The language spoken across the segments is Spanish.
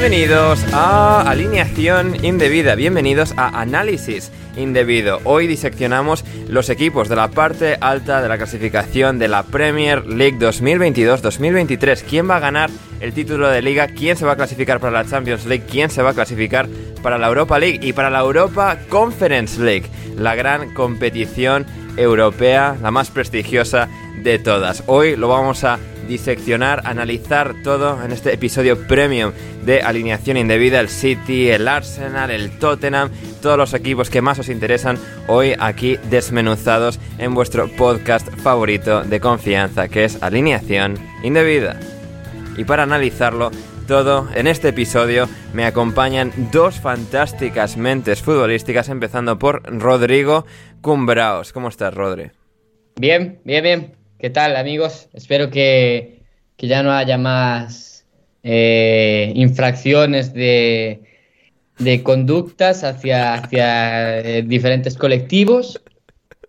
Bienvenidos a Alineación Indebida, bienvenidos a Análisis Indebido. Hoy diseccionamos los equipos de la parte alta de la clasificación de la Premier League 2022-2023. ¿Quién va a ganar el título de liga? ¿Quién se va a clasificar para la Champions League? ¿Quién se va a clasificar para la Europa League y para la Europa Conference League? La gran competición europea, la más prestigiosa de todas. Hoy lo vamos a diseccionar, analizar todo en este episodio premium de alineación indebida, el City, el Arsenal, el Tottenham, todos los equipos que más os interesan hoy aquí desmenuzados en vuestro podcast favorito de confianza, que es alineación indebida. Y para analizarlo todo, en este episodio me acompañan dos fantásticas mentes futbolísticas, empezando por Rodrigo Cumbraos. ¿Cómo estás, Rodri? Bien, bien, bien. ¿Qué tal, amigos? Espero que, ya no haya más eh, infracciones de, conductas hacia, hacia eh, diferentes colectivos,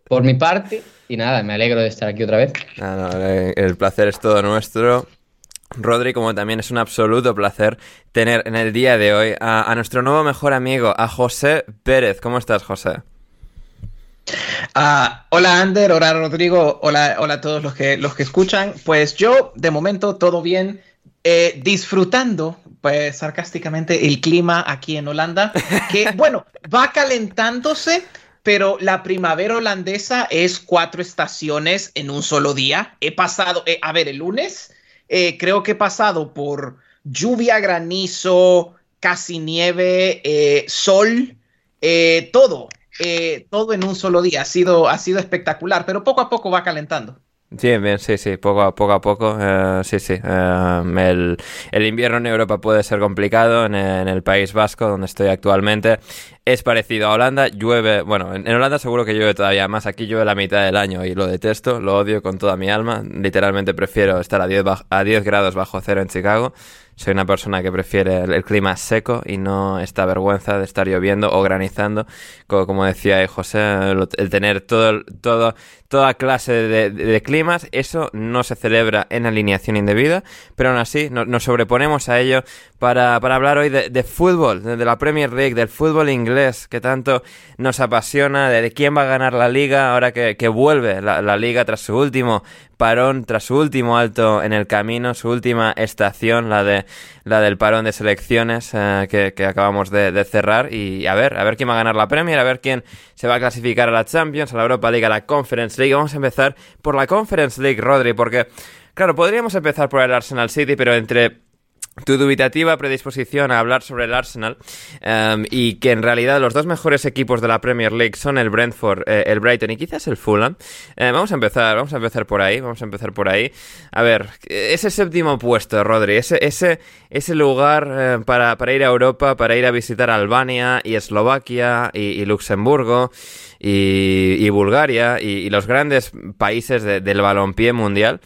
por mi parte. Y nada, me alegro de estar aquí otra vez. Eh, el placer es todo nuestro. Rodri, como también es un absoluto placer tener en el día de hoy a nuestro nuevo mejor amigo, a José Pérez. ¿Cómo estás, José? Ah, hola Ander, hola Rodrigo, hola, hola a todos los que, los que escuchan. Pues yo, de momento, todo bien, eh, disfrutando, pues sarcásticamente, el clima aquí en Holanda, que bueno, va calentándose, pero la primavera holandesa es cuatro estaciones en un solo día. He pasado, eh, a ver, el lunes, eh, creo que he pasado por lluvia, granizo, casi nieve, sol, todo. Eh, todo en un solo día. Ha sido, ha sido espectacular, pero poco a poco va calentando. Sí, bien, sí, sí, poco a poco, a poco eh, sí, sí. Eh, el, invierno en Europa puede ser complicado, en, el País Vasco, donde estoy actualmente, es parecido a Holanda, llueve, bueno, en, Holanda seguro que llueve todavía más, aquí llueve la mitad del año y lo detesto, lo odio con toda mi alma, literalmente prefiero estar a 10, a 10 grados bajo cero en Chicago soy una persona que prefiere el, clima seco y no esta vergüenza de estar lloviendo o granizando, como, decía José, el, tener todo, todo, toda clase de, climas, eso no se celebra en alineación indebida, pero aún así nos, sobreponemos a ello para, hablar hoy de, fútbol, de, la Premier League, del fútbol inglés, que tanto nos apasiona, de, quién va a ganar la liga ahora que, vuelve la liga tras su último parón tras su último alto en el camino, su última estación, la de la del parón de selecciones eh, que, acabamos de, cerrar y a ver, a ver quién va a ganar la Premier, a ver quién se va a clasificar a la Champions, a la Europa League, a la Conference League. Vamos a empezar por la Conference League, Rodri, porque claro, podríamos empezar por el Arsenal City, pero entre tu dubitativa predisposición a hablar sobre el Arsenal em, y que en realidad los dos mejores equipos de la Premier League son el Brentford, eh, el Brighton y quizás el Fulham. Eh, vamos a empezar, vamos a empezar por ahí, vamos a empezar por ahí. A ver, ese séptimo puesto, Rodri, ese, ese, ese lugar eh, para, ir a Europa, para ir a visitar Albania y Eslovaquia y, Luxemburgo y, Bulgaria y, los grandes países del balompié mundial.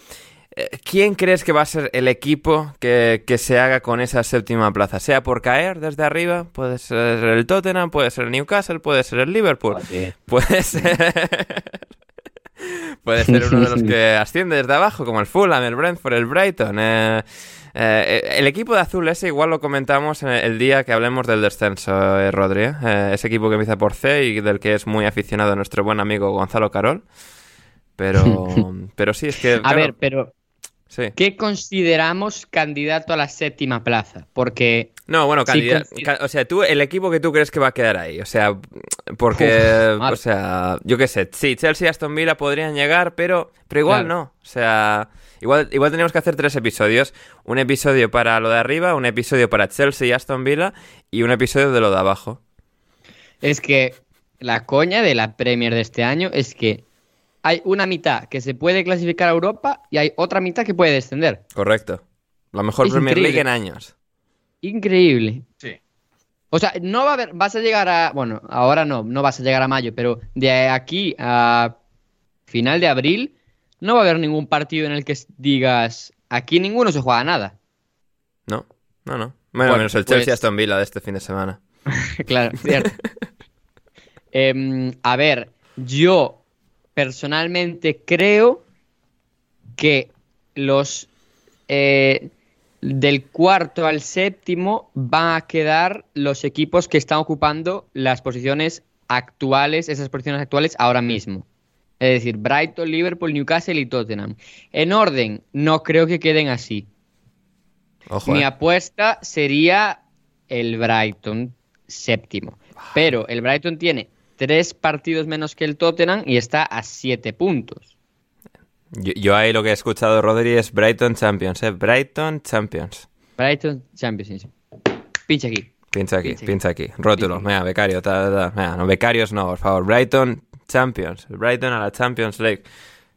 ¿Quién crees que va a ser el equipo que, se haga con esa séptima plaza? Sea por caer desde arriba, puede ser el Tottenham, puede ser el Newcastle, puede ser el Liverpool, puede ser... puede ser uno de los que asciende desde abajo, como el Fulham, el Brentford, el Brighton. Eh, eh, el equipo de azul ese igual lo comentamos el día que hablemos del descenso, eh, Rodri. Eh, ese equipo que empieza por C y del que es muy aficionado nuestro buen amigo Gonzalo Carol. Pero, pero sí, es que... A ver, pero ¿Qué consideramos candidato a la séptima plaza? Porque. No, bueno, candidato. O sea, tú, el equipo que tú crees que va a quedar ahí. O sea, porque. o sea, yo qué sé. Sí, Chelsea y Aston Villa podrían llegar, pero, pero igual no. O sea. Igual, igual tenemos que hacer tres episodios. Un episodio para lo de arriba, un episodio para Chelsea y Aston Villa y un episodio de lo de abajo. Es que la coña de la Premier de este año es que hay una mitad que se puede clasificar a Europa y hay otra mitad que puede descender. Correcto. La mejor Premier League en años. Increíble. Sí. O sea, no va a haber, vas a llegar a, bueno, ahora no, no vas a llegar a mayo, pero de aquí a final de abril no va a haber ningún partido en el que digas, aquí ninguno se juega nada. No, no, no. Bueno, Bueno, menos el pues- Chelsea Aston Villa de este fin de semana. claro, cierto. Em, a ver, yo personalmente creo que los eh, del cuarto al séptimo van a quedar los equipos que están ocupando las posiciones actuales, esas posiciones actuales ahora mismo. Es decir, Brighton, Liverpool, Newcastle y Tottenham. En orden, no creo que queden así. Ojo, Mi eh. apuesta sería el Brighton séptimo. Pero el Brighton tiene tres partidos menos que el Tottenham y está a siete puntos. Yo, yo ahí lo que he escuchado, Rodri, es Brighton Champions, ¿eh? Brighton Champions. Brighton Champions. sí. Pincha aquí. Pincha aquí, Pincha aquí. Rótulo, Pincha venga, becario, ta, ta, ta. No, becarios no, por favor. Brighton Champions. Brighton a la Champions League.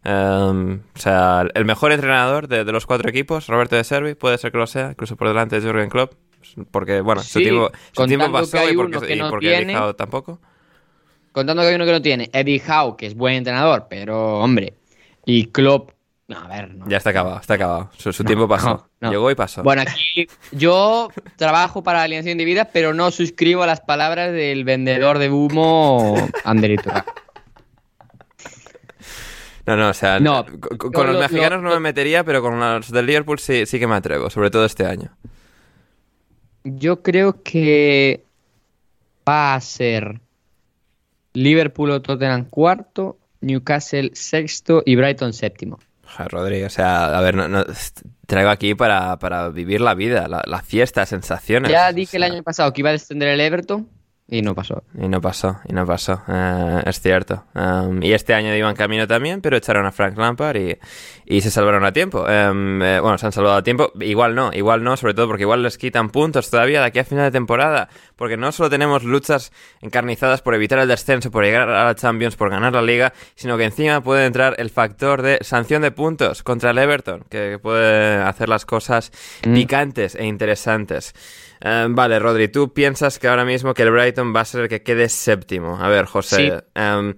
Em, o sea, el mejor entrenador de, de los cuatro equipos, Roberto de Servi, puede ser que lo sea, incluso por delante de Jurgen Klopp. Porque, bueno, su tiempo, su tiempo pasó y porque, que y no porque tiene. Tampoco. Contando que hay uno que no tiene. Eddie Howe, que es buen entrenador, pero hombre. Y Klopp. No, a ver. no. Ya está acabado, está acabado. Su, su No, tiempo pasó. no. Llegó y pasó. Bueno, aquí yo trabajo para Alianza Individa, pero no suscribo a las palabras del vendedor de humo, Ander Iturralde. No, no, o sea, No, con, con lo- los lo- mexicanos no lo- me metería, pero con los del Liverpool sí, sí que me atrevo, sobre todo este año. Yo creo que va a ser Liverpool o Tottenham cuarto, Newcastle sexto y Brighton séptimo. Rodrigo, o sea, a ver, no, no- traigo aquí para, para vivir la vida, la, la fiesta, sensaciones. Ya o dije el año pasado que iba a descender el Everton y no pasó. Y no pasó, y no pasó, eh, es cierto. Um, y este año iban camino también, pero echaron a Frank Lampard y, y se salvaron a tiempo. Em, eh, bueno, se han salvado a tiempo, igual no, igual no, sobre todo porque igual les quitan puntos todavía de aquí a final de temporada. Porque no solo tenemos luchas encarnizadas por evitar el descenso, por llegar a la Champions, por ganar la liga, sino que encima puede entrar el factor de sanción de puntos contra el Everton, que puede hacer las cosas Mm. picantes e interesantes. Eh, vale, Rodri, tú piensas que ahora mismo que el Brighton va a ser el que quede séptimo. A ver, José. Sí. em,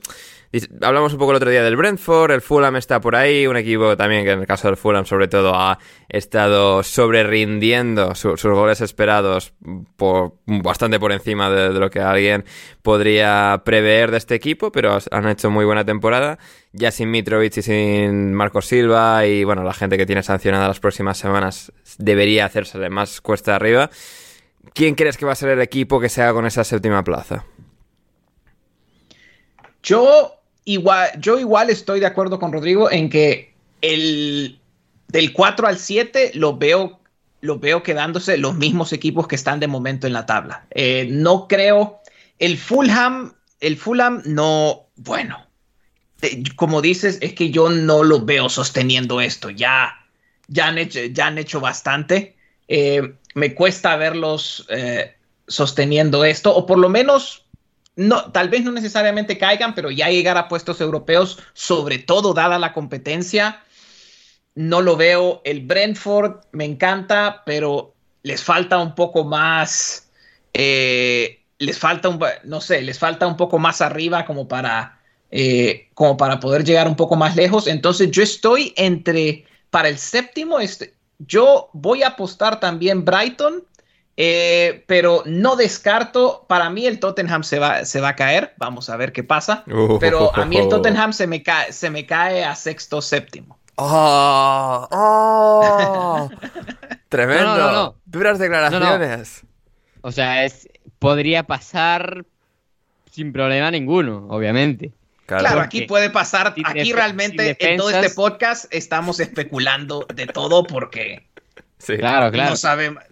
hablamos un poco el otro día del Brentford, el Fulham está por ahí, un equipo también que en el caso del Fulham sobre todo ha estado sobre rindiendo sus goles esperados por bastante por encima de, de lo que alguien podría prever de este equipo, pero han hecho muy buena temporada, ya sin Mitrovic y sin Marco Silva y bueno, la gente que tiene sancionada las próximas semanas debería hacérsele más cuesta arriba. ¿Quién crees que va a ser el equipo que se haga con esa séptima plaza? Yo igual, yo igual estoy de acuerdo con Rodrigo en que el del 4 al 7 lo veo, lo veo quedándose los mismos equipos que están de momento en la tabla. Eh, no creo. El Fulham, el Fulham no, bueno, como dices, es que yo no lo veo sosteniendo esto. Ya, ya, han, hecho, ya han hecho bastante. Eh, me cuesta verlos eh, sosteniendo esto, o por lo menos no, tal vez no necesariamente caigan, pero ya llegar a puestos europeos, sobre todo dada la competencia, no lo veo. El Brentford me encanta, pero les falta un poco más, eh, les falta un, no sé, les falta un poco más arriba como para, eh, como para poder llegar un poco más lejos. Entonces yo estoy entre, para el séptimo, este, yo voy a apostar también Brighton. Eh, pero no descarto, para mí el Tottenham se va, se va a caer, vamos a ver qué pasa, Uh. pero a mí el Tottenham se me, cae, se me cae a sexto, séptimo. ¡Oh! ¡Oh! Tremendo. No, no, no, no. Duras declaraciones. O sea, es, podría pasar sin problema ninguno, obviamente. Claro. Claro, aquí puede pasar, aquí realmente en todo este podcast estamos especulando de todo porque Sí. Claro, claro. no, sabemos,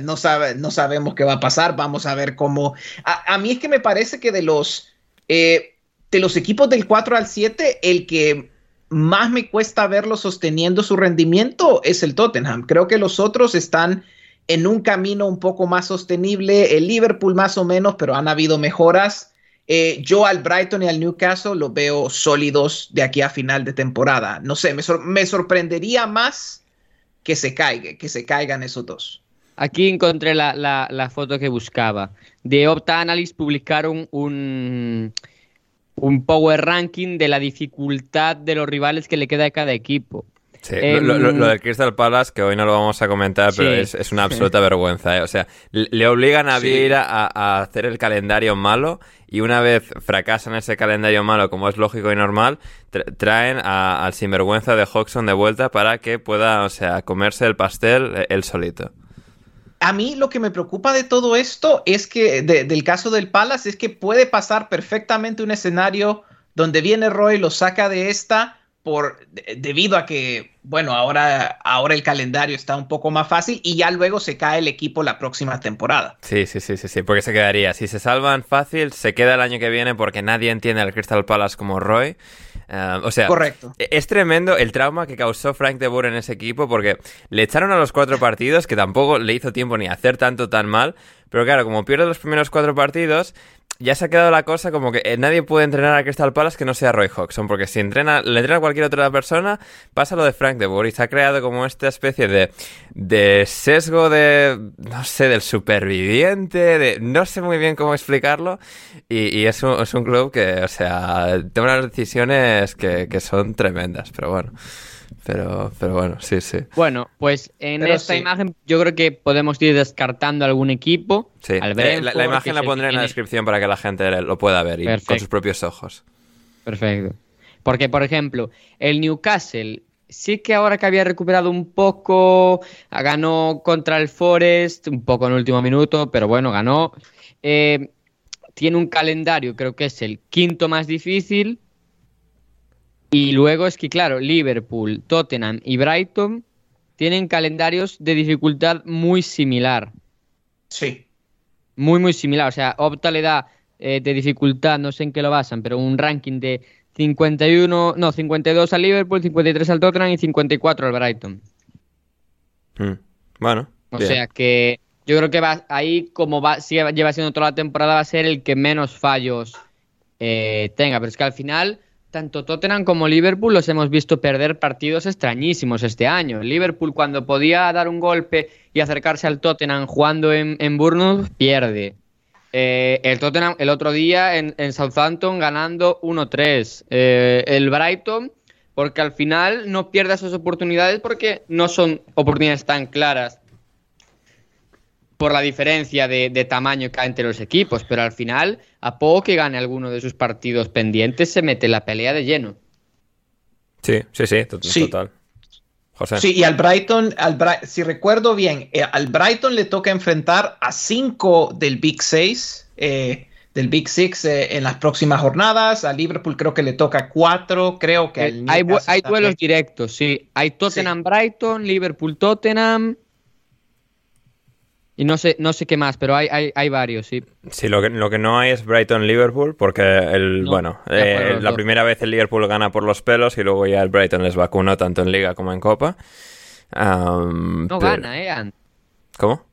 no, sabe, no sabemos qué va a pasar, vamos a ver cómo... A, mí es que me parece que de los, eh, de los equipos del 4 al 7, el que más me cuesta verlo sosteniendo su rendimiento es el Tottenham. Creo que los otros están en un camino un poco más sostenible, el Liverpool más o menos, pero han habido mejoras. Eh, yo al Brighton y al Newcastle los veo sólidos de aquí a final de temporada. No sé, me, me sorprendería más que se caiga, que se caigan esos dos. Aquí encontré la, la- la foto que buscaba. De Opta Analyst publicaron un, un power ranking de la dificultad de los rivales que le queda a cada equipo. Sí, lo, lo- lo del Crystal Palace, que hoy no lo vamos a comentar, pero es, es una absoluta vergüenza. ¿eh? O sea, le obligan a. Vieira a, a hacer el calendario malo y una vez fracasan ese calendario malo, como es lógico y normal, tra- traen a- al sinvergüenza de Hodgson de vuelta para que pueda, o sea, comerse el pastel eh, él solito. A mí lo que me preocupa de todo esto es que, de- del caso del Palace, es que puede pasar perfectamente un escenario donde viene Roy, lo saca de esta por, de- debido a que, bueno, ahora, ahora el calendario está un poco más fácil y ya luego se cae el equipo la próxima temporada. Sí, sí, sí, sí, sí, porque se quedaría. Si se salvan fácil, se queda el año que viene porque nadie entiende al Crystal Palace como Roy. O sea, Correcto. E- Es tremendo el trauma que causó Frank de Boer en ese equipo porque le echaron a los cuatro partidos, que tampoco le hizo tiempo ni hacer tanto tan mal, pero claro, como pierde los primeros cuatro partidos, ya se ha quedado la cosa como que eh, nadie puede entrenar a Crystal Palace que no sea Roy Hodgson, porque si entrena, le entrena a cualquier otra persona, pasa lo de Frank de Boer y se ha creado como esta especie de, de sesgo de, no sé, del superviviente, de no sé muy bien cómo explicarlo, y, es, un, es un club que, o sea, toma unas decisiones que, que son tremendas, pero bueno. Pero, pero bueno, sí, sí. Bueno, pues en Pero esta sí. imagen yo creo que podemos ir descartando algún equipo. sí. Al Eh, Brentford, la, imagen la pondré en la tiene- descripción para que la gente lo pueda ver y con Perfecto. sus propios ojos. Perfecto. Porque, por ejemplo, el Newcastle sí que ahora que había recuperado un poco, ganó contra el Forest, un poco en el último minuto, pero bueno, ganó. Eh, tiene un calendario, creo que es el quinto más difícil. Y luego es que, claro, Liverpool, Tottenham y Brighton tienen calendarios de dificultad muy similar. Sí. Muy, muy similar. O sea, Opta le da eh, de dificultad, no sé en qué lo basan, pero un ranking de 51, no, 52 al Liverpool, 53 al Tottenham y 54 al Brighton. Mm. Bueno, O bien. sea que yo creo que va ahí, como va, sigue, lleva siendo toda la temporada, va a ser el que menos fallos eh, tenga. Pero es que al final, tanto Tottenham como Liverpool los hemos visto perder partidos extrañísimos este año. Liverpool, cuando podía dar un golpe y acercarse al Tottenham jugando en, en pierde. Eh, el Tottenham el otro día en, en Southampton ganando 1-3. Eh, el Brighton, porque al final no pierde esas oportunidades porque no son oportunidades tan claras por la diferencia de, de tamaño que hay entre los equipos, pero al final, a poco que gane alguno de sus partidos pendientes, se mete la pelea de lleno. Sí, sí, sí, to- Sí. total. José. Sí, y al Brighton, al Bri- si recuerdo bien, eh, al Brighton le toca enfrentar a cinco del Big Six, eh, del Big Six eh, en las próximas jornadas. A Liverpool creo que le toca cuatro, creo que al Eh, hay, bu- Newcastle hay duelos directos, sí. Hay Tottenham-Brighton, Liverpool-Tottenham. Y no sé, no sé qué más, pero hay, hay, hay varios, sí. Sí, lo que, lo que no hay es Brighton-Liverpool, porque el, No, bueno, eh, la primera vez el Liverpool gana por los pelos y luego ya el Brighton les vacunó tanto en Liga como en Copa. Am, No pero- gana, ¿eh? ¿Cómo?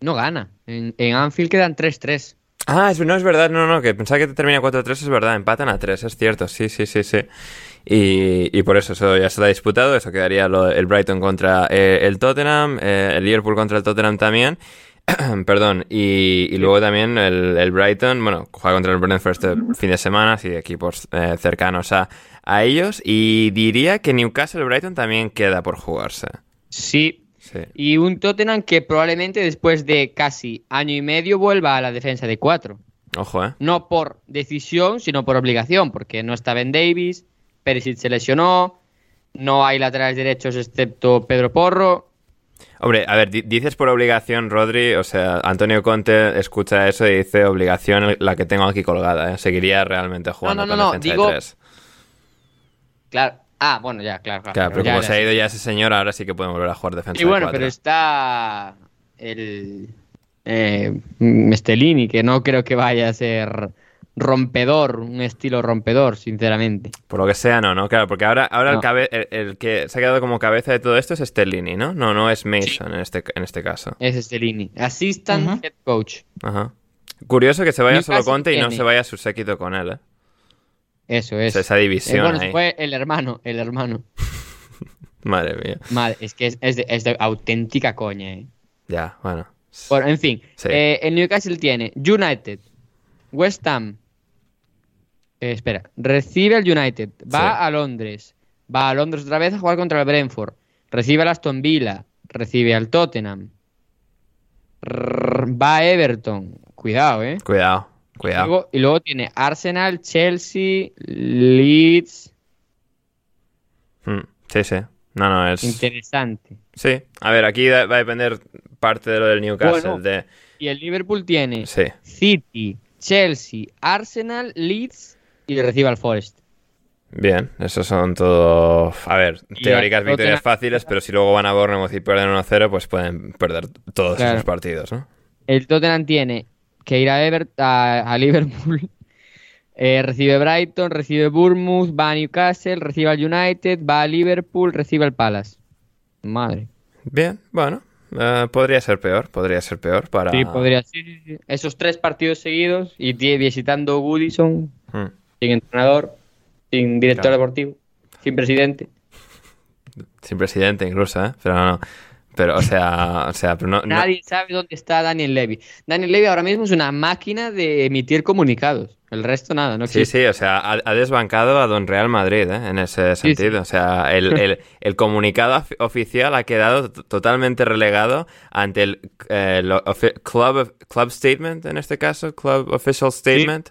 No gana. En, en Anfield quedan 3-3. Ah, es, no es verdad, no, no, que pensaba que te termina 4-3, es verdad, empatan a 3, es cierto, sí, sí, sí, sí. Y, y por eso eso ya está disputado, eso quedaría lo- el Brighton contra eh, el Tottenham, eh, el Liverpool contra el Tottenham también, perdón, y, y luego también el, el Brighton, bueno, juega contra el Brentford este fin de semana, sí, equipos eh, cercanos a, a ellos, y diría que Newcastle-Brighton también queda por jugarse. Sí. Sí. Y un Tottenham que probablemente después de casi año y medio vuelva a la defensa de 4. Ojo, ¿eh? No por decisión, sino por obligación, porque no está Ben Davis, Perisic se lesionó, no hay laterales derechos excepto Pedro Porro. Hombre, a ver, di- dices por obligación, Rodri, o sea, Antonio Conte escucha eso y dice obligación la que tengo aquí colgada, ¿eh? Seguiría realmente jugando no, no, con no, defensa digo- de tres. Claro. Ah, bueno, ya, claro. claro, Claro, pero como se ha ido ya ese señor, ahora sí que pueden volver a jugar defensa Y bueno, de pero está el eh, Mestelini, que no creo que vaya a ser rompedor, un estilo rompedor, sinceramente. Por lo que sea, no, ¿no? Claro, porque ahora, ahora el, cabe- el, el que se ha quedado como cabeza de todo esto es Stellini, ¿no? No, no es Mason en, este, en este caso. Es Mestelini. Assistant. Head Coach. Ajá. Curioso que se vaya solo Conte y no se vaya su séquito con él, ¿eh? Eso O es. sea, esa Eh, división bueno, ahí. fue el hermano, el hermano. Madre mía. Madre, es que es, es de, es de auténtica coña, eh. Ya, bueno. Bueno, en fin. Sí. Eh, el Newcastle tiene United, West Ham. Eh, espera, recibe al United, va Sí. a Londres, va a Londres otra vez a jugar contra el Brentford, recibe al Aston Villa, recibe al Tottenham, rrr, va a Everton. Cuidado, eh. Cuidado, cuidado. Luego- y luego tiene Arsenal, Chelsea, Leeds. Mm, Sí, sí. No, no, es... Interesante. Sí. A ver, aquí va a depender parte de lo del Newcastle. Bueno. De... Y el Liverpool tiene Sí. City, Chelsea, Arsenal, Leeds y recibe al Forest. Bien, esos son todo... A ver, Y teóricas victorias fáciles, pero si luego van a Bournemouth y pierden 1-0, pues pueden perder todos Claro. esos partidos, ¿no? El Tottenham tiene que ir a, Ever- a, a Liverpool. Eh, recibe Brighton, recibe Bournemouth, va a Newcastle, recibe al United, va a Liverpool, recibe al Palace. Madre. Bien, bueno. eh, podría ser peor, podría ser peor para... Sí, podría sí, sí, sí. Esos tres partidos seguidos y visitando Goodison, Mm. Sin entrenador, sin director Claro. deportivo, sin presidente. Sin presidente incluso, ¿eh? Pero no... Pero, o sea, o sea, pero no... no- Nadie sabe dónde está Daniel Levy. Daniel Levy ahora mismo es una máquina de emitir comunicados. El resto nada, no Sí, existe. sí, o sea, ha, ha desbancado a Don Real Madrid, ¿eh? En ese Sí, sí. sentido. O sea, el, el- el comunicado of- oficial ha quedado totalmente relegado ante el, eh, club, club Statement, en este caso, Club Official Statement.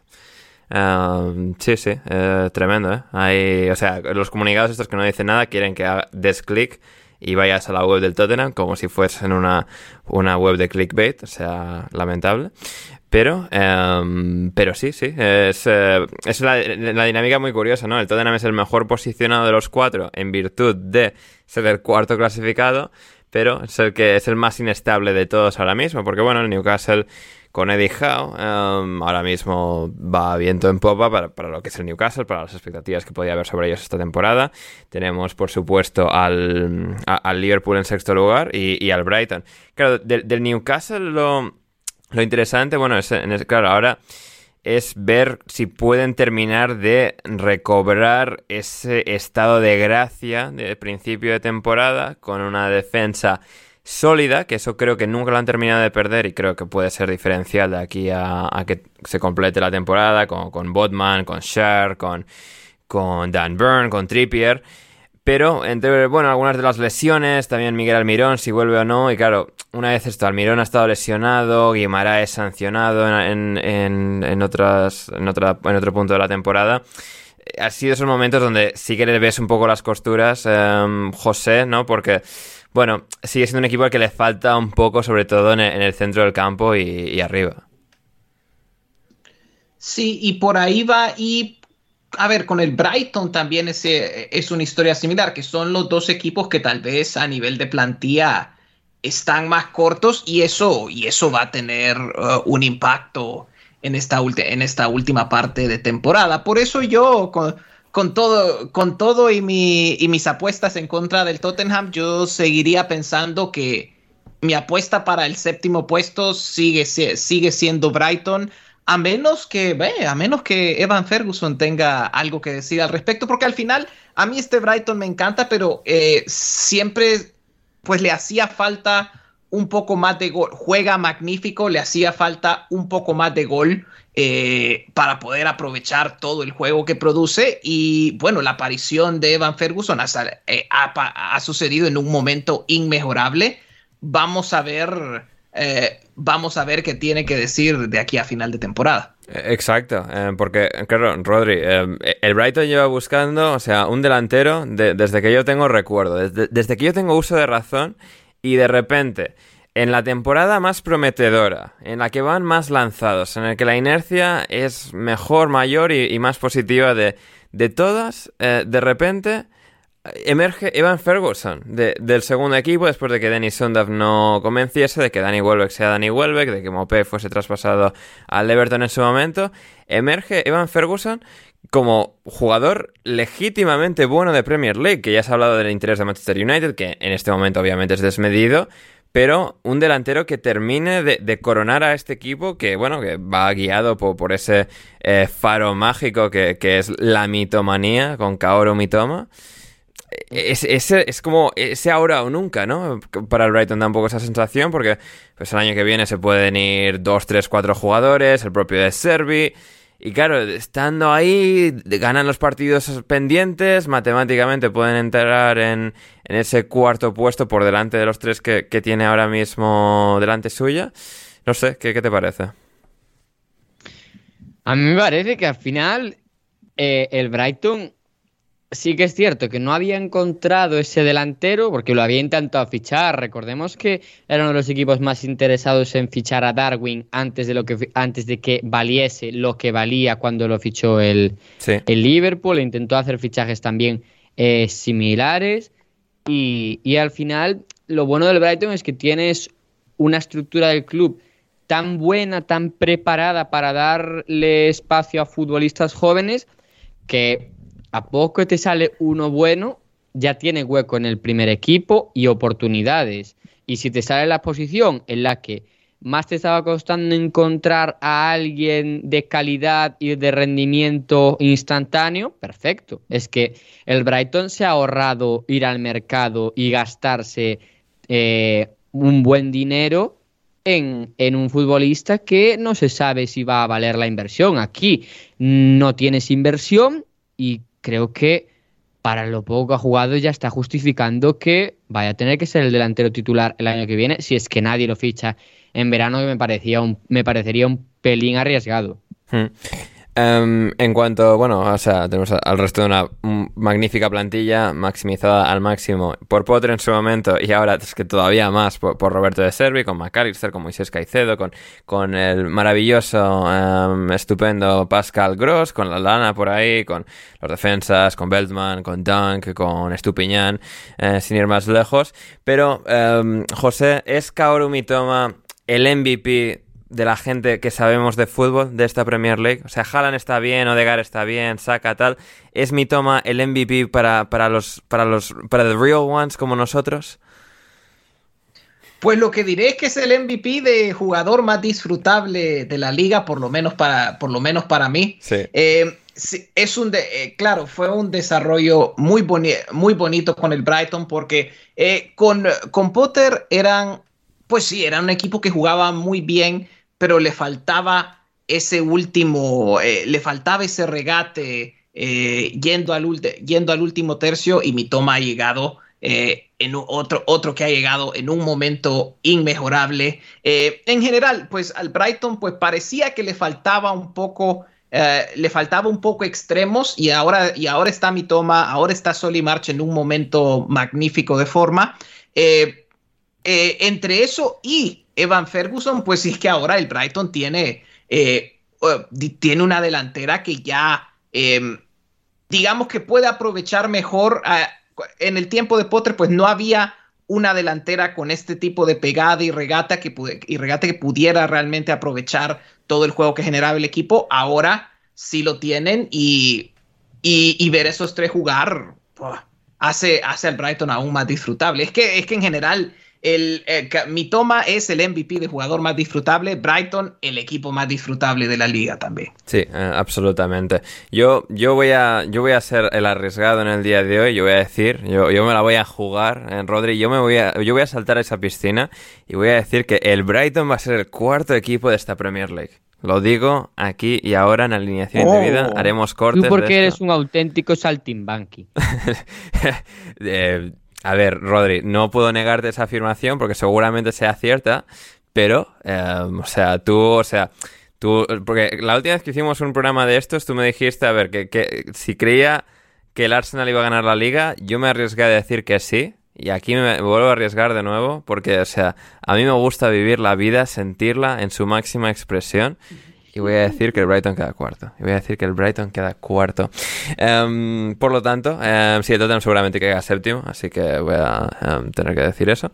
Um, sí, sí, eh, tremendo, ¿eh? Hay, o sea, los comunicados estos que no dicen nada quieren que des clic y vayas a la web del Tottenham como si fuesen una, una web de clickbait, o sea, lamentable. Pero, em, pero sí, sí, es, eh, es la, la dinámica muy curiosa, ¿no? El Tottenham es el mejor posicionado de los cuatro en virtud de ser el cuarto clasificado, pero es el que es el más inestable de todos ahora mismo, porque bueno, el Newcastle con Eddie Howe em, ahora mismo va viento en popa para, para lo que es el Newcastle, para las expectativas que podía haber sobre ellos esta temporada. Tenemos, por supuesto, al, al Liverpool en sexto lugar y, al Brighton. Claro, del, Newcastle lo, lo interesante, bueno, es, es- claro, ahora es ver si pueden terminar de recobrar ese estado de gracia de principio de temporada con una defensa sólida, que eso creo que nunca lo han terminado de perder y creo que puede ser diferencial de aquí a, que se complete la temporada con, con Botman, con Shar, con, con Dan Byrne, con Trippier. Pero entre, bueno, algunas de las lesiones, también Miguel Almirón, si vuelve o no, y claro, una vez esto, Almirón ha estado lesionado, Guimaraes sancionado en, en, en, otras, en, otra, en otro punto de la temporada. Ha sido esos momentos donde sí que le ves un poco las costuras, eh, José, ¿no? Porque, bueno, sigue siendo un equipo al que le falta un poco, sobre todo en el, en el centro del campo y, y arriba. Sí, y por ahí va y a ver, con el Brighton también es, eh, es, una historia similar, que son los dos equipos que tal vez a nivel de plantilla están más cortos y eso, y eso va a tener uh, un impacto en esta, en esta última parte de temporada. Por eso yo, con, con todo, con todo y, mi, y mis apuestas en contra del Tottenham, yo seguiría pensando que mi apuesta para el séptimo puesto sigue, sigue siendo Brighton a menos que, a menos que Evan Ferguson tenga algo que decir al respecto, porque al final a mí este Brighton me encanta, pero eh, siempre pues le hacía falta un poco más de gol. Juega magnífico, le hacía falta un poco más de gol eh, para poder aprovechar todo el juego que produce. Y bueno, la aparición de Evan Ferguson ha, eh, ha, sucedido en un momento inmejorable. Vamos a ver eh, vamos a ver qué tiene que decir de aquí a final de temporada. Exacto, eh, porque, claro, Rodri, eh, el Brighton lleva buscando, o sea, un delantero de, desde que yo tengo recuerdo, desde, desde, que yo tengo uso de razón, y de repente, en la temporada más prometedora, en la que van más lanzados, en la que la inercia es mejor, mayor y, y más positiva de, de todas, eh, de repente emerge Evan Ferguson de, del segundo equipo después de que Dennis Sundav no convenciese, de que Danny Welbeck sea Danny Welbeck, de que Mopé fuese traspasado al Everton en su momento. Emerge Evan Ferguson como jugador legítimamente bueno de Premier League, que ya se ha hablado del interés de Manchester United, que en este momento obviamente es desmedido, pero un delantero que termine de, coronar a este equipo que, bueno, que va guiado por, ese eh, faro mágico que, que, es la mitomanía con Kaoru Mitoma. es, es, como ese ahora o nunca, ¿no? Para el Brighton tampoco esa sensación porque pues el año que viene se pueden ir dos, tres, cuatro jugadores, el propio de Servi. Y claro, estando ahí, ganan los partidos pendientes, matemáticamente pueden entrar en, en ese cuarto puesto por delante de los tres que, tiene ahora mismo delante suya. No sé, ¿qué, qué te parece? A mí me parece que al final eh, el Brighton sí que es cierto que no había encontrado ese delantero porque lo había intentado fichar. Recordemos que era uno de los equipos más interesados en fichar a Darwin antes de, lo que, antes de que valiese lo que valía cuando lo fichó el, el Liverpool. Intentó hacer fichajes también eh, similares. Y, y al final, lo bueno del Brighton es que tienes una estructura del club tan buena, tan preparada para darle espacio a futbolistas jóvenes que a poco te sale uno bueno, ya tiene hueco en el primer equipo y oportunidades. Y si te sale la posición en la que más te estaba costando encontrar a alguien de calidad y de rendimiento instantáneo, perfecto. Es que el Brighton se ha ahorrado ir al mercado y gastarse eh, un buen dinero en, en, un futbolista que no se sabe si va a valer la inversión. Aquí no tienes inversión y creo que para lo poco que ha jugado ya está justificando que vaya a tener que ser el delantero titular el año que viene, si es que nadie lo ficha en verano, que me, parecía un, me parecería un pelín arriesgado. Hmm. Em, en cuanto, bueno, o sea, tenemos al resto de una magnífica plantilla maximizada al máximo por Potter en su momento y ahora es que todavía más por, Roberto de Servi, con McAllister, con Moisés Caicedo, con, con el maravilloso, em, estupendo Pascal Gross, con la Lana por ahí, con los defensas, con Beltman, con Dunk, con Estupiñán, eh, sin ir más lejos. Pero, em, José, ¿es Kaoru Mitoma el MVP de la gente que sabemos de fútbol de esta Premier League. O sea, Haaland está bien, Odegaard está bien, saca tal. ¿Es mi toma el MVP para, para los para los para the real ones como nosotros? Pues lo que diré es que es el MVP de jugador más disfrutable de la liga, por lo menos para, por lo menos para mí. Sí. Eh, es un, de, eh, claro, fue un desarrollo muy, muy bonito con el Brighton porque eh, con, con Potter eran, pues sí, era un equipo que jugaba muy bien, pero le faltaba ese último, eh, le faltaba ese regate eh, yendo, al yendo al último tercio y mi toma ha llegado eh, en otro, otro que ha llegado en un momento inmejorable. en general, pues al Brighton pues parecía que le faltaba un poco, le faltaba un poco extremos y ahora, y ahora está mi toma, ahora está Soli March en un momento magnífico de forma. entre eso y Evan Ferguson, pues sí es que ahora el Brighton tiene, eh, tiene una delantera que ya, em, digamos que puede aprovechar mejor. En el tiempo de Potter, pues no había una delantera con este tipo de pegada y regata que, y regata que pudiera realmente aprovechar todo el juego que generaba el equipo. Ahora sí lo tienen y, y, ver esos tres jugar hace, hace al Brighton aún más disfrutable. Es que, es que en general el, eh, mi toma es el MVP de jugador más disfrutable, Brighton el equipo más disfrutable de la liga también. Sí, eh, absolutamente. Yo, yo, voy a, yo voy a ser el arriesgado en el día de hoy, yo voy a decir, yo, yo me la voy a jugar, en eh, Rodri, yo, me voy a, yo voy a saltar a esa piscina y voy a decir que el Brighton va a ser el cuarto equipo de esta Premier League. Lo digo aquí y ahora en alineación de vida oh. Haremos cortes. Tú porque eres un auténtico saltimbanqui. eh, a ver, Rodri, no puedo negarte esa afirmación porque seguramente sea cierta, pero, em, o sea, tú, o sea, tú, porque la última vez que hicimos un programa de estos, tú me dijiste, a ver, que, que si creía que el Arsenal iba a ganar la liga, yo me arriesgué a decir que sí, y aquí me vuelvo a arriesgar de nuevo, porque, o sea, a mí me gusta vivir la vida, sentirla en su máxima expresión. Y voy a decir que el Brighton queda cuarto. Y voy a decir que el Brighton queda cuarto. Em, por lo tanto, um, sí, el Tottenham seguramente queda séptimo, así que voy a em, tener que decir eso.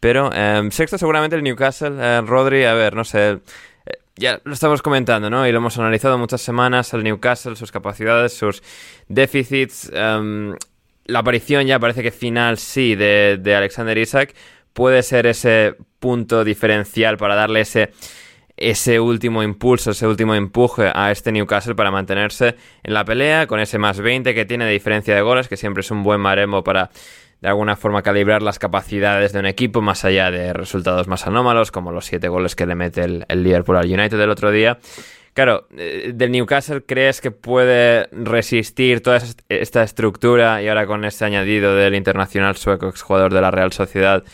Pero sexto seguramente el Newcastle. Eh, Rodri, a ver, no sé... Eh, ya lo estamos comentando, ¿no? Y lo hemos analizado muchas semanas, el Newcastle, sus capacidades, sus déficits. la aparición ya parece que final sí de, de Alexander Isaac puede ser ese punto diferencial para darle ese ese último impulso, ese último empuje a este Newcastle para mantenerse en la pelea, con ese más 20 que tiene de diferencia de goles, que siempre es un buen maremo para de alguna forma calibrar las capacidades de un equipo más allá de resultados más anómalos, como los 7 goles que le mete el, el Liverpool al United del otro día. Claro, eh, del Newcastle crees que puede resistir toda esta estructura y ahora con este añadido del internacional sueco, exjugador de la Real Sociedad,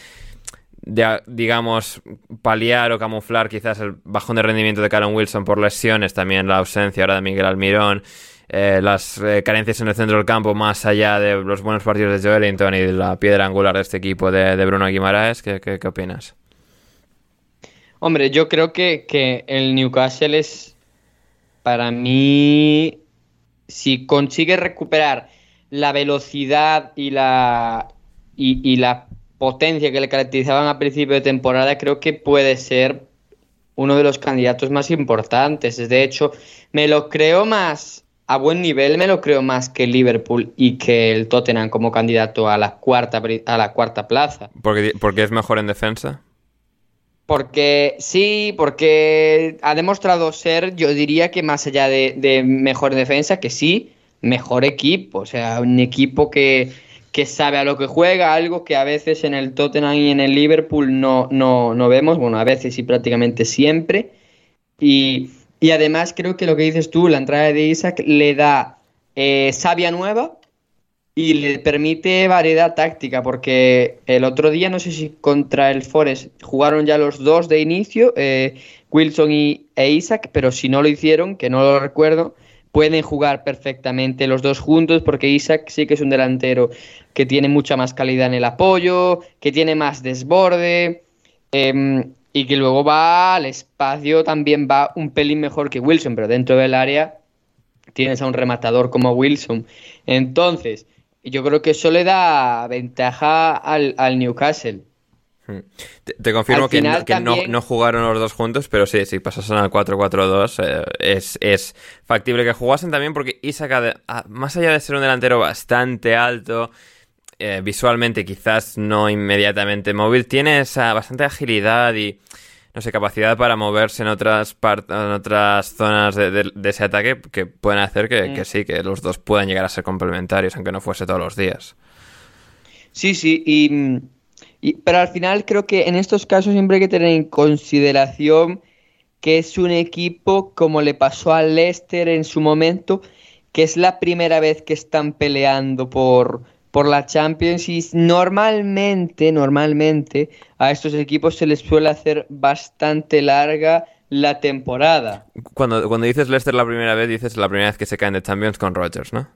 digamos, paliar o camuflar quizás el bajón de rendimiento de Callum Wilson por lesiones, también la ausencia ahora de Miguel Almirón, eh, las eh, carencias en el centro del campo más allá de los buenos partidos de Joelinton y la piedra angular de este equipo de, Bruno Guimaraes, ¿qué, opinas? Hombre, yo creo que, que el Newcastle es, para mí, si consigue recuperar la velocidad y la, y la potencia que le caracterizaban a principio de temporada, creo que puede ser uno de los candidatos más importantes. De hecho, me lo creo más, a buen nivel, me lo creo más que Liverpool y que el Tottenham como candidato a la cuarta, a la cuarta plaza. ¿Porque, porque es mejor en defensa? Porque sí, porque ha demostrado ser, yo diría que más allá de, de mejor en defensa, que sí, mejor equipo. O sea, un equipo que, que sabe a lo que juega, algo que a veces en el Tottenham y en el Liverpool no, no, vemos, bueno, a veces y prácticamente siempre. Y, además creo que lo que dices tú, la entrada de Isaac le da eh, sabia nueva y le permite variedad táctica, porque el otro día, no sé si contra el Forest, jugaron ya los dos de inicio, eh, Wilson y, e Isaac, pero si no lo hicieron, que no lo recuerdo, pueden jugar perfectamente los dos juntos porque Isaac sí que es un delantero que tiene mucha más calidad en el apoyo, que tiene más desborde em, y que luego va al espacio, también va un pelín mejor que Wilson, pero dentro del área tienes a un rematador como Wilson. Entonces, yo creo que eso le da ventaja al, al Newcastle. Hmm. Te, confirmo que, no, jugaron los dos juntos, pero sí, si pasasen al 4-4-2 eh, es, es, factible que jugasen también porque Isaac, más allá de ser un delantero bastante alto, eh, visualmente quizás no inmediatamente móvil, tiene esa bastante agilidad y no sé, capacidad para moverse en otras en otras zonas de, ese ataque que pueden hacer que, que, sí, que los dos puedan llegar a ser complementarios, aunque no fuese todos los días. Sí, sí, y mm, pero al final creo que en estos casos siempre hay que tener en consideración que es un equipo como le pasó al Leicester en su momento, que es la primera vez que están peleando por, por la Champions y normalmente, normalmente a estos equipos se les suele hacer bastante larga la temporada. Cuando, cuando dices Leicester la primera vez, dices la primera vez que se caen de Champions con Rodgers, ¿no?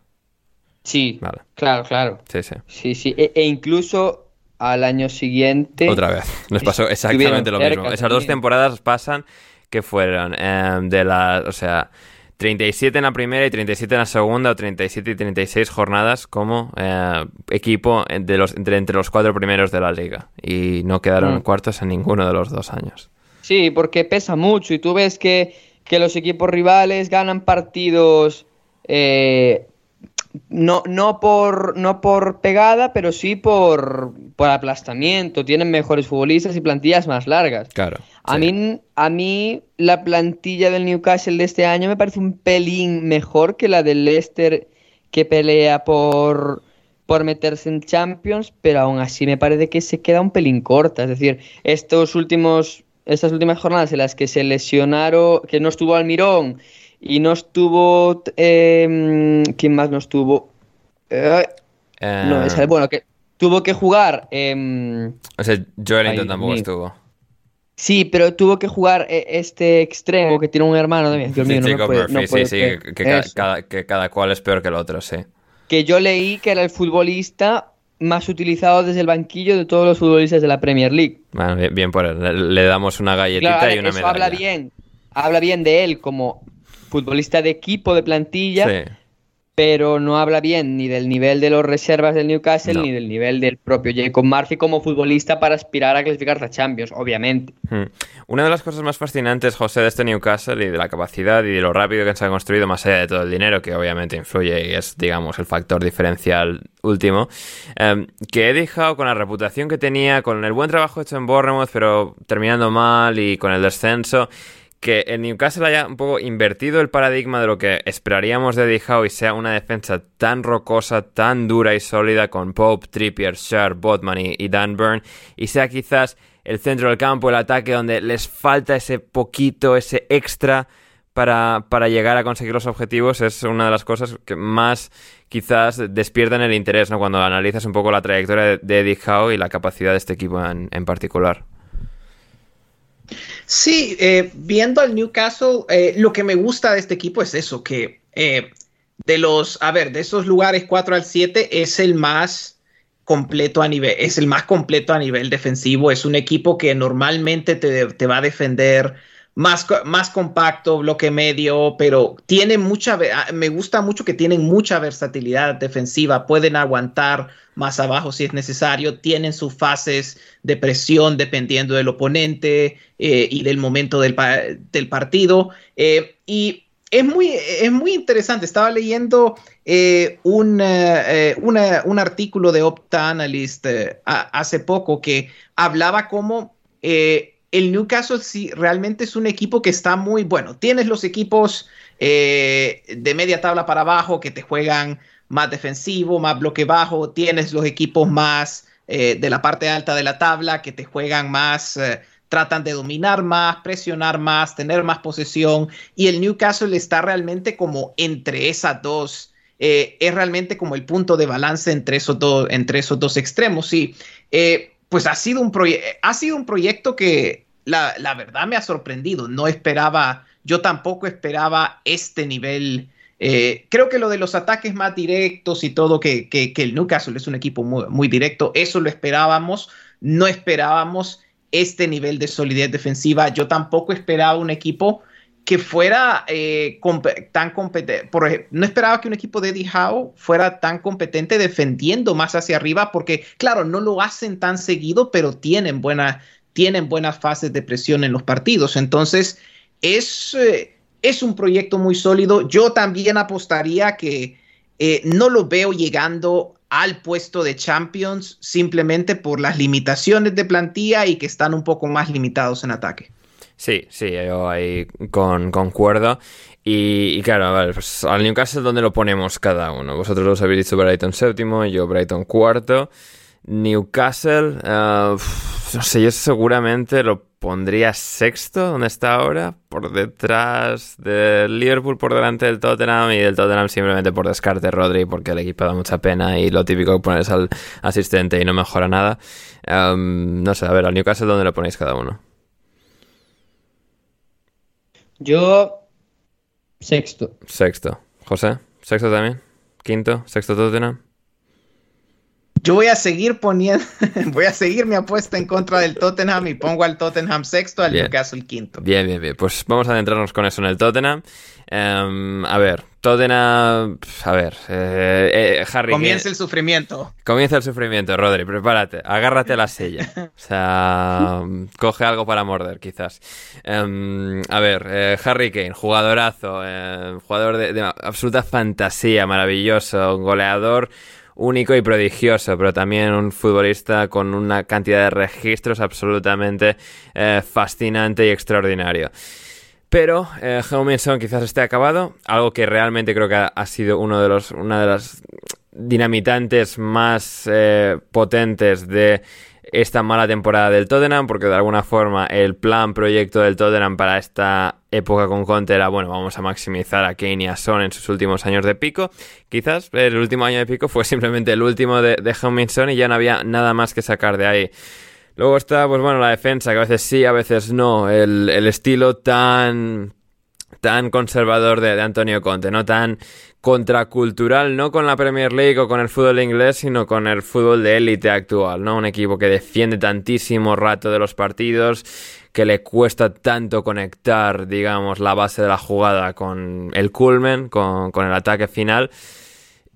Sí, claro, claro. Sí, sí. Sí, sí. E, e incluso al año siguiente. Otra vez. Nos pasó exactamente lo mismo. Esas dos temporadas pasan que fueron em, de las. O sea. 37 en la primera y 37 en la segunda, o 37 y 36 jornadas como eh, equipo de los, entre, entre, los cuatro primeros de la liga. Y no quedaron mm. cuartos en ninguno de los dos años. Sí, porque pesa mucho y tú ves que, que los equipos rivales ganan partidos eh, no, no, por, no por pegada, pero sí por, por aplastamiento. Tienen mejores futbolistas y plantillas más largas. Claro. A, mí, a mí la plantilla del Newcastle de este año me parece un pelín mejor que la del Leicester que pelea por, por meterse en Champions, pero aún así me parece que se queda un pelín corta. Es decir, estos últimos, estas últimas jornadas en las que se lesionaron, que no estuvo Almirón y no estuvo. Eh, ¿Quién más no estuvo? Eh, no, es, bueno, que tuvo que jugar. Eh, o sea, Joelinton tampoco estuvo. Sí, pero tuvo que jugar eh, este extremo que tiene un hermano también. Dios mío, sí, sí, sí, que, cada, que, cada, cual es peor que el otro, sí. Que yo leí que era el futbolista más utilizado desde el banquillo de todos los futbolistas de la Premier League. Bueno, bien, por él. Le, damos una galletita y una eso Habla bien, habla bien de él como futbolista de equipo, de plantilla, pero no habla bien ni del nivel de los reservas del Newcastle ni del nivel del propio Jacob Murphy como futbolista para aspirar a clasificar a Champions, obviamente. Hmm. Una de las cosas más fascinantes, José, de este Newcastle y de la capacidad y de lo rápido que se ha construido, más allá de todo el dinero, que obviamente influye y es, digamos, el factor diferencial último, em, que he dejado con la reputación que tenía, con el buen trabajo hecho en Bournemouth, pero terminando mal y con el descenso que el Newcastle haya un poco invertido el paradigma de lo que esperaríamos de Eddie Howe y sea una defensa tan rocosa, tan dura y sólida con Pope, Trippier, Sharp, Botman y, Dan Burn y sea quizás el centro del campo, el ataque donde les falta ese poquito, ese extra para, para, llegar a conseguir los objetivos es una de las cosas que más quizás despiertan el interés ¿no? cuando analizas un poco la trayectoria de, Eddie Howe y la capacidad de este equipo en particular. Sí, eh, viendo al Newcastle, eh, lo que me gusta de este equipo es eso, que eh, de los, a ver, de esos lugares 4 al 7 es el más completo a nivel, es el más completo a nivel defensivo, es un equipo que normalmente te, te va a defender más, más compacto, bloque medio, pero tiene mucha, ah, me gusta mucho que tienen mucha versatilidad defensiva, pueden aguantar más abajo si es necesario, tienen sus fases de presión dependiendo del oponente eh, y del momento del, del partido. Eh, y es muy, es muy interesante, estaba leyendo eh, un, un, artículo de Opta Analyst hace poco que hablaba como el Newcastle sí realmente es un equipo que está muy bueno. Tienes los equipos eh, de media tabla para abajo que te juegan más defensivo, más bloque bajo. Tienes los equipos más eh, de la parte alta de la tabla que te juegan más, eh, tratan de dominar más, presionar más, tener más posesión. Y el Newcastle está realmente como entre esas dos. es realmente como el punto de balance entre esos, dos, entre esos dos extremos. Sí pues ha sido un, ha sido un proyecto que la, verdad me ha sorprendido. No esperaba, yo tampoco esperaba este nivel. Eh, creo que lo de los ataques más directos y todo, que, que, que el Newcastle es un equipo muy, muy, directo, eso lo esperábamos. No esperábamos este nivel de solidez defensiva. Yo tampoco esperaba un equipo que fuera eh, tan competente. No esperaba que un equipo de Eddie Howe fuera tan competente defendiendo más hacia arriba, porque, claro, no lo hacen tan seguido, pero tienen, buena, tienen buenas fases de presión en los partidos. Entonces, es, eh, es un proyecto muy sólido. Yo también apostaría que eh, no lo veo llegando al puesto de Champions simplemente por las limitaciones de plantilla y que están un poco más limitados en ataque. Sí, sí, yo ahí con, concuerdo. Y, claro, a ver, pues al Newcastle, ¿dónde lo ponemos cada uno? Vosotros los habéis dicho Brighton séptimo, yo Brighton cuarto. Newcastle, uh, no sé, yo seguramente lo pondría sexto, donde está ahora, por detrás del Liverpool, por delante del Tottenham y del Tottenham simplemente por descarte Rodri, porque el equipo da mucha pena y lo típico que pones al asistente y no mejora nada. Um, no sé, a ver, al Newcastle, ¿dónde lo ponéis cada uno? Yo, sexto. Sexto. José, sexto también. Quinto, sexto Tottenham. Yo voy a seguir poniendo, voy a seguir mi apuesta en contra del Tottenham y pongo al Tottenham sexto, al Newcastle quinto. Bien, bien, bien. Pues vamos a adentrarnos con eso en el Tottenham. Em, a ver, Tottenham. A ver, eh, eh, Harry. Comienza el sufrimiento. Comienza el sufrimiento, Rodri. Prepárate. Agárrate a la silla. O sea, coge algo para morder, quizás. Em, a ver, eh, Harry Kane, jugadorazo. jugador de, de absoluta fantasía, maravilloso. Goleador único y prodigioso, pero también un futbolista con una cantidad de registros absolutamente eh, fascinante y extraordinario. Pero eh, quizás esté acabado, algo que realmente creo que ha, sido uno de los, una de las dinamitantes más eh, potentes de esta mala temporada del Tottenham, porque de alguna forma el plan proyecto del Tottenham para esta época con Conte era, bueno, vamos a maximizar a Kane y a Son en sus últimos años de pico. Quizás el último año de pico fue simplemente el último de, de Son y ya no había nada más que sacar de ahí. Luego está, pues bueno, la defensa, que a veces sí, a veces no. El, el estilo tan tan conservador de, de, Antonio Conte, no tan contracultural, no con la Premier League o con el fútbol inglés, sino con el fútbol de élite actual, ¿no? Un equipo que defiende tantísimo rato de los partidos, que le cuesta tanto conectar, digamos, la base de la jugada con el culmen, con, con el ataque final.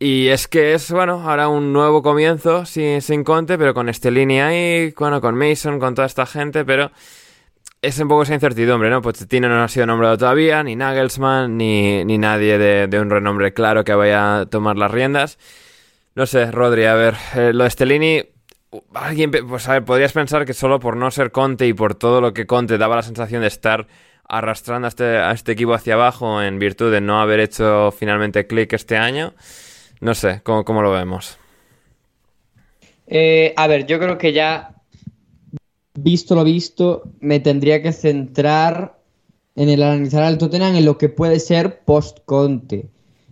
Y es que es, bueno, ahora un nuevo comienzo sin, sin Conte, pero con Stellini ahí, bueno, con Mason, con toda esta gente, pero es un poco esa incertidumbre, ¿no? Pues Tino no ha sido nombrado todavía, ni Nagelsmann, ni, ni nadie de, un renombre claro que vaya a tomar las riendas. No sé, Rodri, a ver, eh, lo de Stellini, alguien, pues a ver, podrías pensar que solo por no ser Conte y por todo lo que Conte daba la sensación de estar arrastrando a este, a este equipo hacia abajo en virtud de no haber hecho finalmente clic este año. No sé, ¿cómo, cómo lo vemos? Eh, a ver, yo creo que ya, visto lo visto, me tendría que centrar en el analizar al Tottenham en lo que puede ser post-Conte.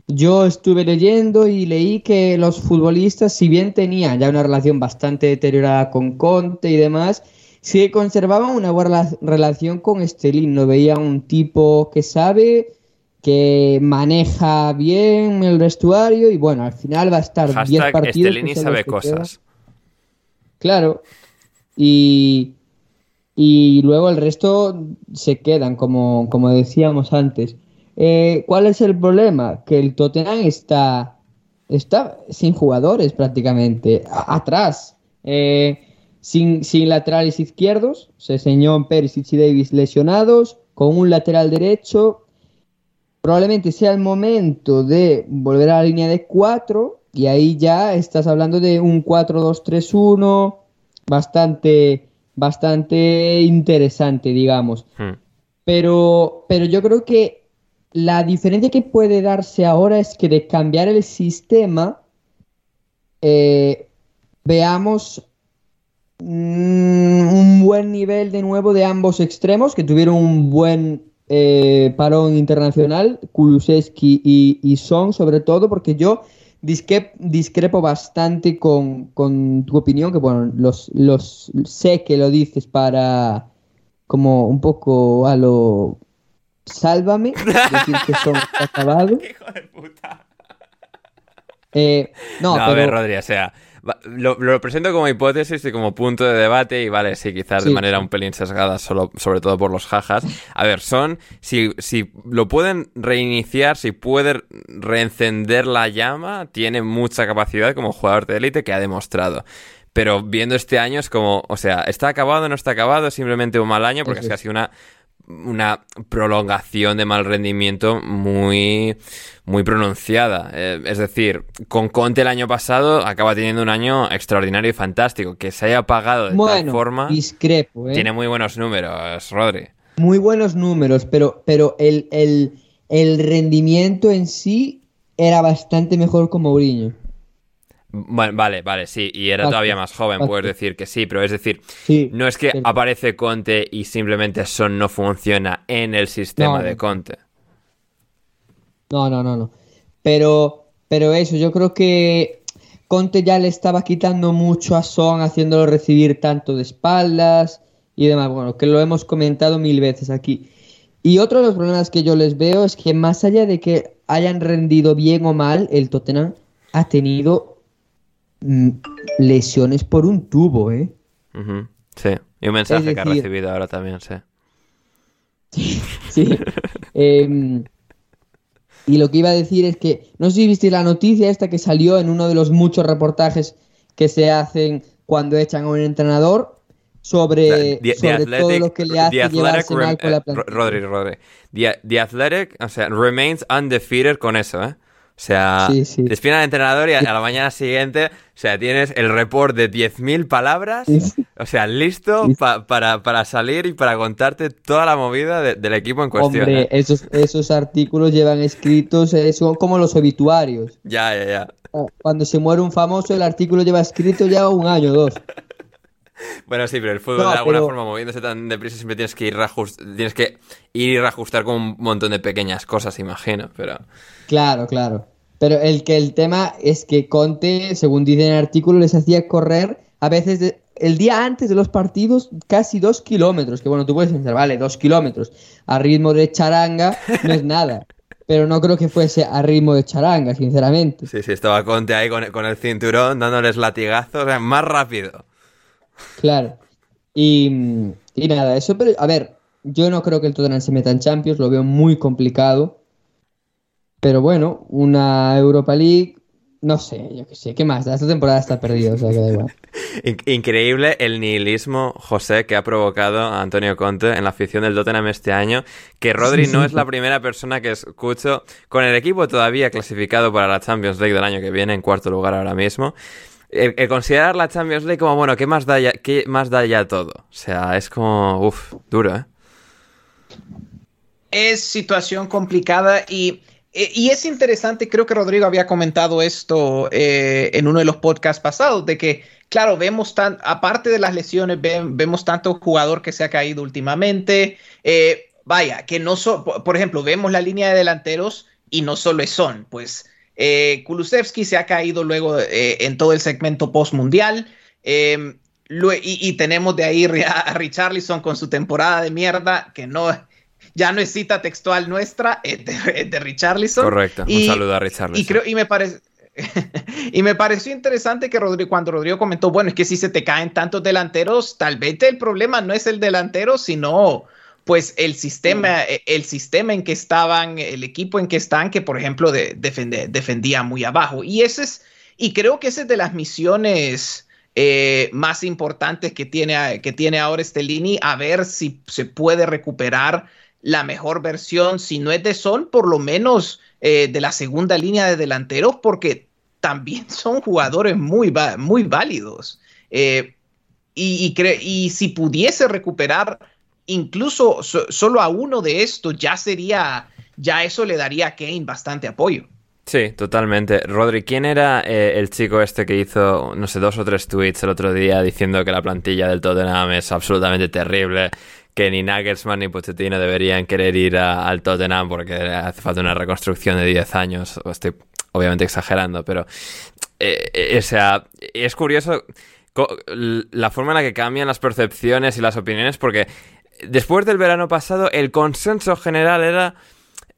Yo estuve leyendo y leí que los futbolistas, si bien tenían ya una relación bastante deteriorada con Conte y demás, sí conservaban una buena relación con Estelín. No veía un tipo que sabe, que maneja bien el vestuario y bueno, al final va a estar 10 partidos. Estelín sabe cosas. Claro. Y, y luego el resto se quedan, como, como decíamos antes. Eh, ¿Cuál es el problema? Que el Tottenham está, está sin jugadores prácticamente, atrás, eh, sin, sin, laterales izquierdos, se señor Perisic y Davis lesionados, con un lateral derecho. Probablemente sea el momento de volver a la línea de 4 y ahí ya estás hablando de un 4-2-3-1 bastante bastante interesante, digamos. Hmm. Pero, pero yo creo que la diferencia que puede darse ahora es que de cambiar el sistema, eh, veamos mm, un buen nivel de nuevo de ambos extremos, que tuvieron un buen eh, parón internacional, Kulusevski y, y Son sobre todo, porque yo discrepo bastante con, tu opinión, que bueno, los, los sé que lo dices para como un poco a lo sálvame, decir que son acabados. Hijo de puta. Eh, no, pero... a ver, Rodri, o sea, lo, lo, presento como hipótesis y como punto de debate y vale, sí, quizás de manera un pelín sesgada, solo, sobre todo por los jajas. A ver, son, si, si lo pueden reiniciar, si pueden reencender la llama, tiene mucha capacidad como jugador de élite que ha demostrado. Pero viendo este año es como, o sea, ¿está acabado, no está acabado? ¿Es simplemente un mal año? Porque es que ha sido una una prolongación de mal rendimiento muy, muy pronunciada. Eh, es decir, con Conte el año pasado acaba teniendo un año extraordinario y fantástico. Que se haya pagado de tal forma. Discrepo, ¿eh? Tiene muy buenos números, Rodri. Muy buenos números, pero, pero el, el rendimiento en sí era bastante mejor con Mourinho. Vale, vale, sí, y era todavía más joven, puedes decir que sí, pero es decir, no es que aparece Conte y simplemente Son no funciona en el sistema de Conte. No, no, no, no. Pero, pero eso, yo creo que Conte ya le estaba quitando mucho a Son, haciéndolo recibir tanto de espaldas y demás. Bueno, que lo hemos comentado mil veces aquí. Y otro de los problemas que yo les veo es que más allá de que hayan rendido bien o mal, el Tottenham ha tenido lesiones por un tubo, ¿eh? Sí, y un mensaje que ha recibido ahora también, sí. Sí, sí. Em, y lo que iba a decir es que, no sé si viste la noticia esta que salió en uno de los muchos reportajes que se hacen cuando echan a un entrenador sobre, todo lo que le hace llevarse mal con la plantilla. Rodri, Rodri. The, Athletic, o sea, remains undefeated con eso, ¿eh? O sea, sí, despiden al entrenador y a, la mañana siguiente, o sea, tienes el report de 10.000 palabras, o sea, listo para, para, salir y para contarte toda la movida del equipo en cuestión. Hombre, ¿eh? esos, esos artículos llevan escritos, eh, son como los obituarios. Ya, ya, ya. Cuando se muere un famoso, el artículo lleva escrito ya un año o dos. Bueno, sí, pero el fútbol de alguna forma moviéndose tan deprisa siempre tienes que ir tienes que ir y reajustar con un montón de pequeñas cosas, imagino, pero Claro, claro. Pero el que el tema es que Conte, según dice en el artículo, les hacía correr a veces el día antes de los partidos casi dos kilómetros. Que bueno, tú puedes pensar, vale, dos kilómetros a ritmo de charanga no es nada. Pero no creo que fuese a ritmo de charanga, sinceramente. Sí, sí, estaba Conte ahí con, con el cinturón dándoles latigazos, más rápido. Claro. Y, nada, eso, pero a ver, yo no creo que el Tottenham se meta en Champions, lo veo muy complicado. Pero bueno, una Europa League, no sé, yo qué sé, ¿qué más? Esta temporada está perdida, o sea que da igual. Increíble el nihilismo, José, que ha provocado a Antonio Conte en la afición del Tottenham este año, que Rodri no es la primera persona que escucho con el equipo todavía clasificado para la Champions League del año que viene, en cuarto lugar ahora mismo el, considerar la Champions League como, bueno, ¿qué más da ya, qué más da ya todo? O sea, es como, uff, duro, ¿eh? Es situación complicada y, eh, y es interesante, creo que Rodrigo había comentado esto eh, en uno de los podcasts pasados, de que, claro, vemos tan, aparte de las lesiones, vemos tanto jugador que se ha caído últimamente. Eh, vaya, que no son, por ejemplo, vemos la línea de delanteros y no solo Son, pues eh, Kulusevski se ha caído luego en todo el segmento post-mundial. Em, y, tenemos de ahí a Richarlison con su temporada de mierda, que no, ya no es cita textual nuestra, es de, Richarlison. Correcto, un saludo a Richarlison. Y, creo, y me parece... y me pareció interesante que Rodrigo, cuando Rodrigo comentó, bueno, es que si se te caen tantos delanteros, tal vez el problema no es el delantero, sino pues el sistema, e, el sistema en que estaban, el equipo en que están, que por ejemplo de, defendía muy abajo. Y ese es, y creo que esa es de las misiones eh, más importantes que tiene, que tiene ahora Stellini, a ver si se puede recuperar la mejor versión, si no es de Son, por lo menos eh, de la segunda línea de delanteros, porque también son jugadores muy, muy válidos. Eh, y, y, si pudiese recuperar incluso solo a uno de estos, ya sería, ya eso le daría a Kane bastante apoyo. Sí, totalmente. Rodri, ¿quién era eh, el chico este que hizo, no sé, dos o tres tweets el otro día diciendo que la plantilla del Tottenham es absolutamente terrible? que ni Nagelsmann ni Pochettino deberían querer ir al Tottenham porque hace falta una reconstrucción de 10 años. Estoy obviamente exagerando, pero eh, o sea, es curioso la forma en la que cambian las percepciones y las opiniones porque después del verano pasado el consenso general era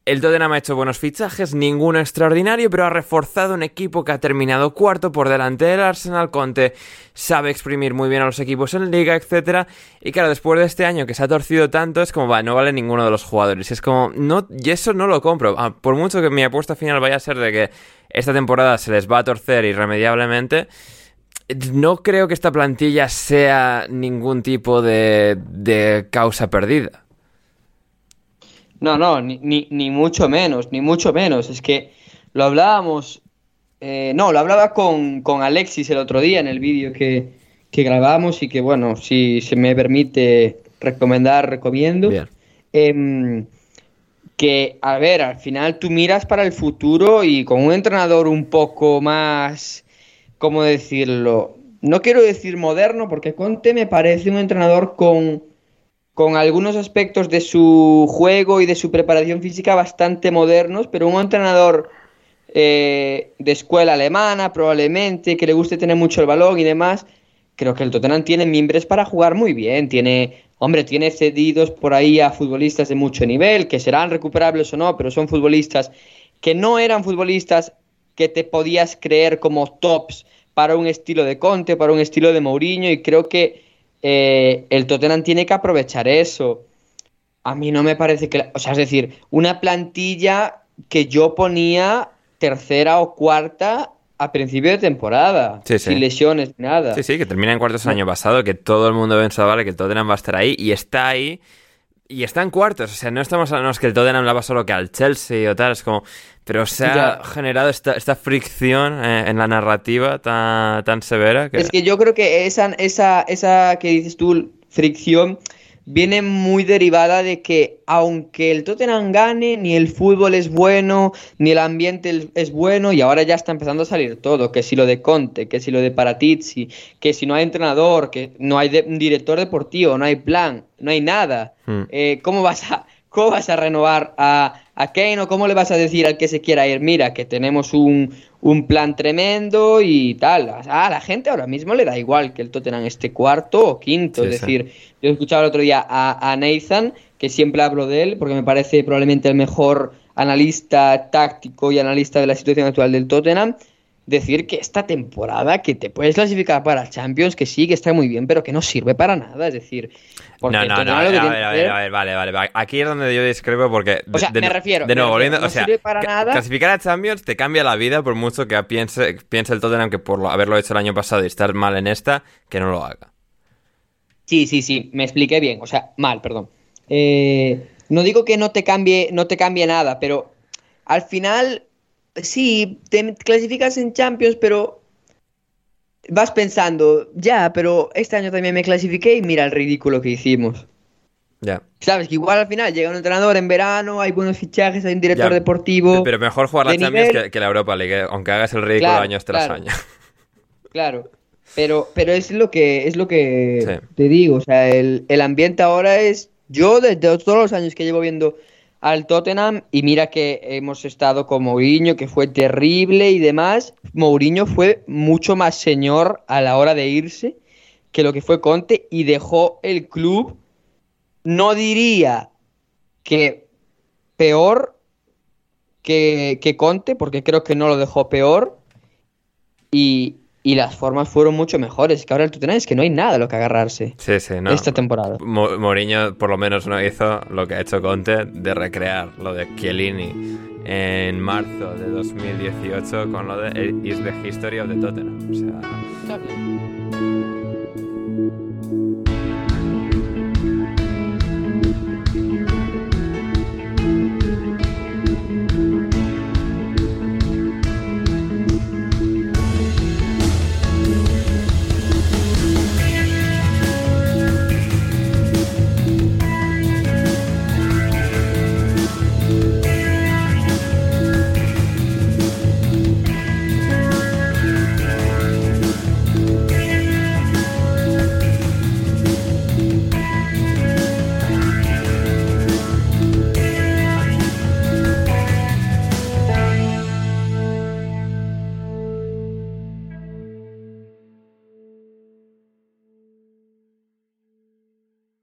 el Tottenham ha hecho buenos fichajes, ninguno extraordinario, pero ha reforzado un equipo que ha terminado cuarto por delante del Arsenal. Conte sabe exprimir muy bien a los equipos en liga, etc. Y claro, después de este año que se ha torcido tanto, es como, va, no vale ninguno de los jugadores. Es como, no, y eso no lo compro. Ah, por mucho que mi apuesta final vaya a ser de que esta temporada se les va a torcer irremediablemente no creo que esta plantilla sea ningún tipo de, de causa perdida. No, no, ni, ni, mucho menos, ni mucho menos. Es que lo hablábamos, eh, no, lo hablaba con, Alexis el otro día en el vídeo que, que, grabamos y que, bueno, si se me permite recomendar, recomiendo. Em, que, a ver, al final tú miras para el futuro y con un entrenador un poco más, ¿cómo decirlo? No quiero decir moderno, porque Conte me parece un entrenador con con algunos aspectos de su juego y de su preparación física bastante modernos, pero un entrenador eh, de escuela alemana probablemente, que le guste tener mucho el balón y demás, creo que el Tottenham tiene miembros para jugar muy bien, tiene, hombre, tiene cedidos por ahí a futbolistas de mucho nivel, que serán recuperables o no, pero son futbolistas que no eran futbolistas que te podías creer como tops para un estilo de Conte, para un estilo de Mourinho, y creo que eh, el Tottenham tiene que aprovechar eso. A mí no me parece que, o sea, es decir, una plantilla que yo ponía tercera o cuarta a principio de temporada, sin lesiones, nada. Sí, sí, que termina en cuartos el año pasado, que todo el mundo pensaba vale, que el Tottenham va a estar ahí y está ahí y está en cuartos. O sea, no estamos hablando de que el Tottenham la va solo que al Chelsea o tal, es como pero se ha generado esta, esta fricción eh, en la narrativa tan, tan severa. Es que yo creo que esa, esa, esa que dices tú, fricción, viene muy derivada de que aunque el Tottenham gane, ni el fútbol es bueno, ni el ambiente es bueno, y ahora ya está empezando a salir todo, que si lo de Conte, que si lo de Paratizzi, que si no hay entrenador, que no hay un director deportivo, no hay plan, no hay nada. Hmm. Eh, ¿Cómo vas a ¿Cómo vas a renovar a, a Kane o cómo le vas a decir al que se quiera ir? Mira, que tenemos un, plan tremendo y tal. A la gente ahora mismo le da igual que el Tottenham esté cuarto o quinto. es decir, yo escuchaba el otro día a, a Nathan, que siempre hablo de él, porque me parece probablemente el mejor analista táctico y analista de la situación actual del Tottenham decir que esta temporada que te puedes clasificar para Champions, que sí, que está muy bien, pero que no sirve para nada. Es decir, no, no, no, a ver, a ver, a ver, vale, vale, Aquí es donde yo discrepo porque. O sea, me refiero. De nuevo, volviendo. o sea, clasificar a Champions te cambia la vida por mucho que piense, piense el Tottenham que por haberlo hecho el año pasado y estar mal en esta, que no lo haga. Sí, sí, sí, me expliqué bien. O sea, mal, perdón. Eh, no digo que no te cambie, no te cambie nada, pero al final sí, te clasificas en Champions, pero vas pensando, ya, pero este año también me clasifiqué y mira el ridículo que hicimos. Ya. Sabes que igual al final llega un entrenador en verano, hay buenos fichajes, hay un director Ya, deportivo. Pero mejor jugar la Champions nivel- que, que la Europa League, eh, aunque hagas el ridículo Claro, años tras claro. año. Claro. Pero, pero es lo que es lo que Sí. te digo. O sea, el, el ambiente ahora es. Yo desde todos los años que llevo viendo al Tottenham, y mira que hemos estado con Mourinho, que fue terrible y demás. Mourinho fue mucho más señor a la hora de irse que lo que fue Conte y dejó el club. No diría que peor que, que Conte, porque creo que no lo dejó peor. Y, y las formas fueron mucho mejores. Que ahora el Tottenham es que no hay nada a lo que agarrarse Sí, sí, no. esta temporada. Mo- Mourinho por lo menos no hizo lo que ha hecho Conte de recrear lo de Chiellini en marzo de 2018 con lo de Is the History of the Tottenham. O sea.